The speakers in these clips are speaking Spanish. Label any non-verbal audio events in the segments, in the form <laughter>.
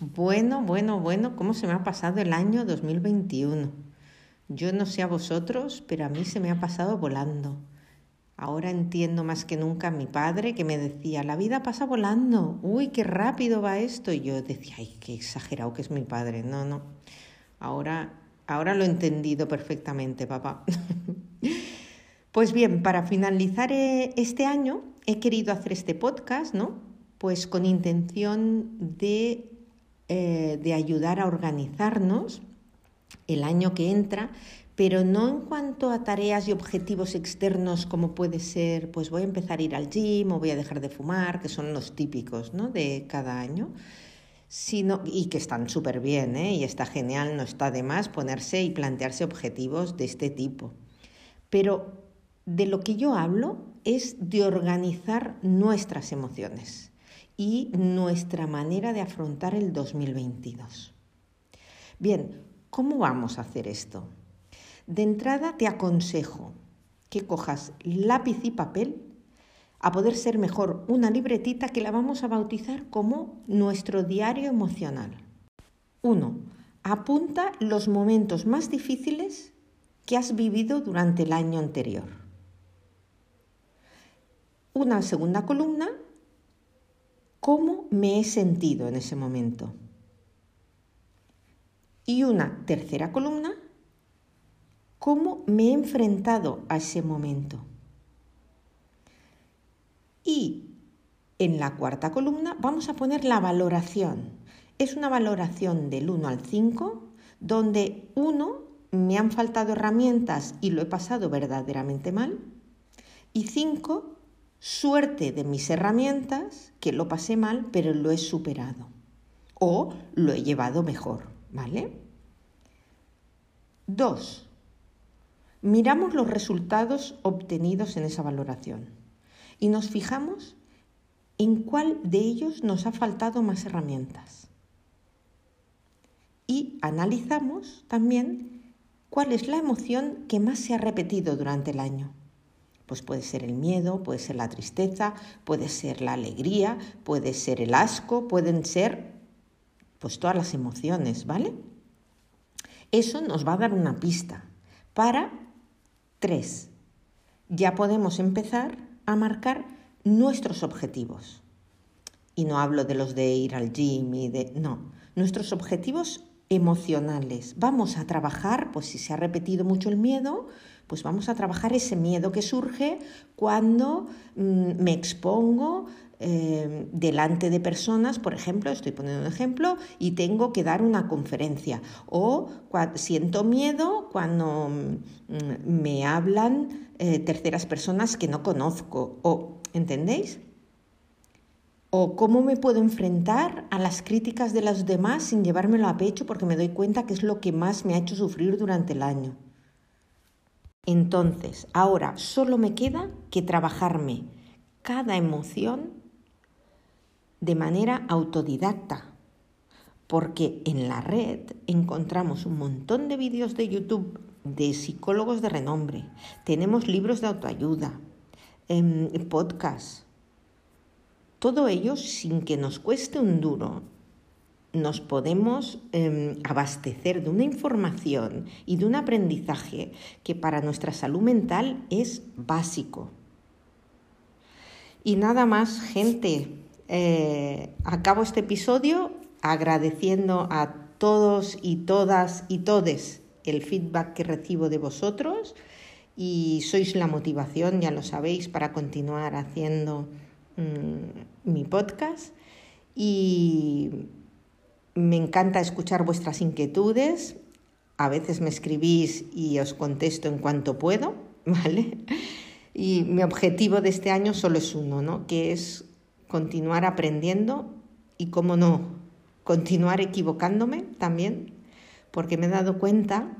Bueno, bueno, bueno, ¿cómo se me ha pasado el año 2021? Yo no sé a vosotros, pero a mí se me ha pasado volando. Ahora entiendo más que nunca a mi padre que me decía, la vida pasa volando, uy, qué rápido va esto. Y yo decía, ay, qué exagerado que es mi padre. No, no, ahora, ahora lo he entendido perfectamente, papá. <laughs> pues bien, para finalizar eh, este año he querido hacer este podcast, ¿no? Pues con intención de, eh, de ayudar a organizarnos el año que entra pero no en cuanto a tareas y objetivos externos como puede ser, pues voy a empezar a ir al gym o voy a dejar de fumar, que son los típicos ¿no? de cada año, sino, y que están súper bien ¿eh? y está genial, no está de más ponerse y plantearse objetivos de este tipo. Pero de lo que yo hablo es de organizar nuestras emociones y nuestra manera de afrontar el 2022. Bien, ¿cómo vamos a hacer esto? De entrada te aconsejo que cojas lápiz y papel, a poder ser mejor una libretita que la vamos a bautizar como nuestro diario emocional. 1. Apunta los momentos más difíciles que has vivido durante el año anterior. Una segunda columna, cómo me he sentido en ese momento. Y una tercera columna, cómo me he enfrentado a ese momento. Y en la cuarta columna vamos a poner la valoración. Es una valoración del 1 al 5, donde 1 me han faltado herramientas y lo he pasado verdaderamente mal. Y 5, suerte de mis herramientas, que lo pasé mal, pero lo he superado. O lo he llevado mejor, ¿vale? 2 miramos los resultados obtenidos en esa valoración y nos fijamos en cuál de ellos nos ha faltado más herramientas. Y analizamos también cuál es la emoción que más se ha repetido durante el año. Pues puede ser el miedo, puede ser la tristeza, puede ser la alegría, puede ser el asco, pueden ser pues todas las emociones, ¿vale? Eso nos va a dar una pista para Tres, ya podemos empezar a marcar nuestros objetivos. Y no hablo de los de ir al gym y de... No, nuestros objetivos emocionales. Vamos a trabajar, pues si se ha repetido mucho el miedo, pues vamos a trabajar ese miedo que surge cuando mm, me expongo eh, delante de personas, por ejemplo, estoy poniendo un ejemplo, y tengo que dar una conferencia. O siento miedo cuando mm, me hablan eh, terceras personas que no conozco. O, ¿entendéis? O cómo me puedo enfrentar a las críticas de los demás sin llevármelo a pecho porque me doy cuenta que es lo que más me ha hecho sufrir durante el año. Entonces, ahora solo me queda que trabajarme cada emoción de manera autodidacta, porque en la red encontramos un montón de vídeos de YouTube de psicólogos de renombre, tenemos libros de autoayuda, em, podcasts, todo ello sin que nos cueste un duro. Nos podemos em, abastecer de una información y de un aprendizaje que para nuestra salud mental es básico. Y nada más, gente, eh, acabo este episodio agradeciendo a todos y todas y todes el feedback que recibo de vosotros y sois la motivación, ya lo sabéis, para continuar haciendo mm, mi podcast. Y me encanta escuchar vuestras inquietudes. A veces me escribís y os contesto en cuanto puedo, <laughs> ¿vale? Y mi objetivo de este año solo es uno, ¿no? Que es continuar aprendiendo y, cómo no, continuar equivocándome también, porque me he dado cuenta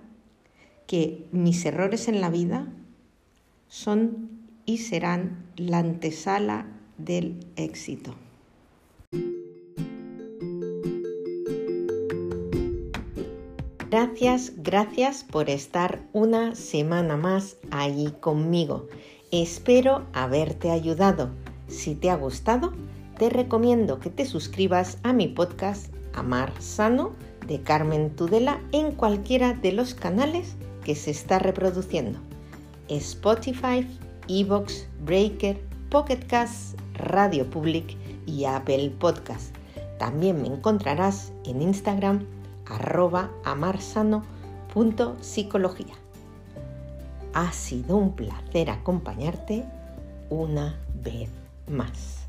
que mis errores en la vida son y serán la antesala del éxito. Gracias, gracias por estar una semana más ahí conmigo. Espero haberte ayudado. Si te ha gustado, te recomiendo que te suscribas a mi podcast Amar Sano de Carmen Tudela en cualquiera de los canales que se está reproduciendo. Spotify, Evox, Breaker, Pocket Cast, Radio Public y Apple Podcast. También me encontrarás en Instagram arroba amarsano.psicología. Ha sido un placer acompañarte una vez más.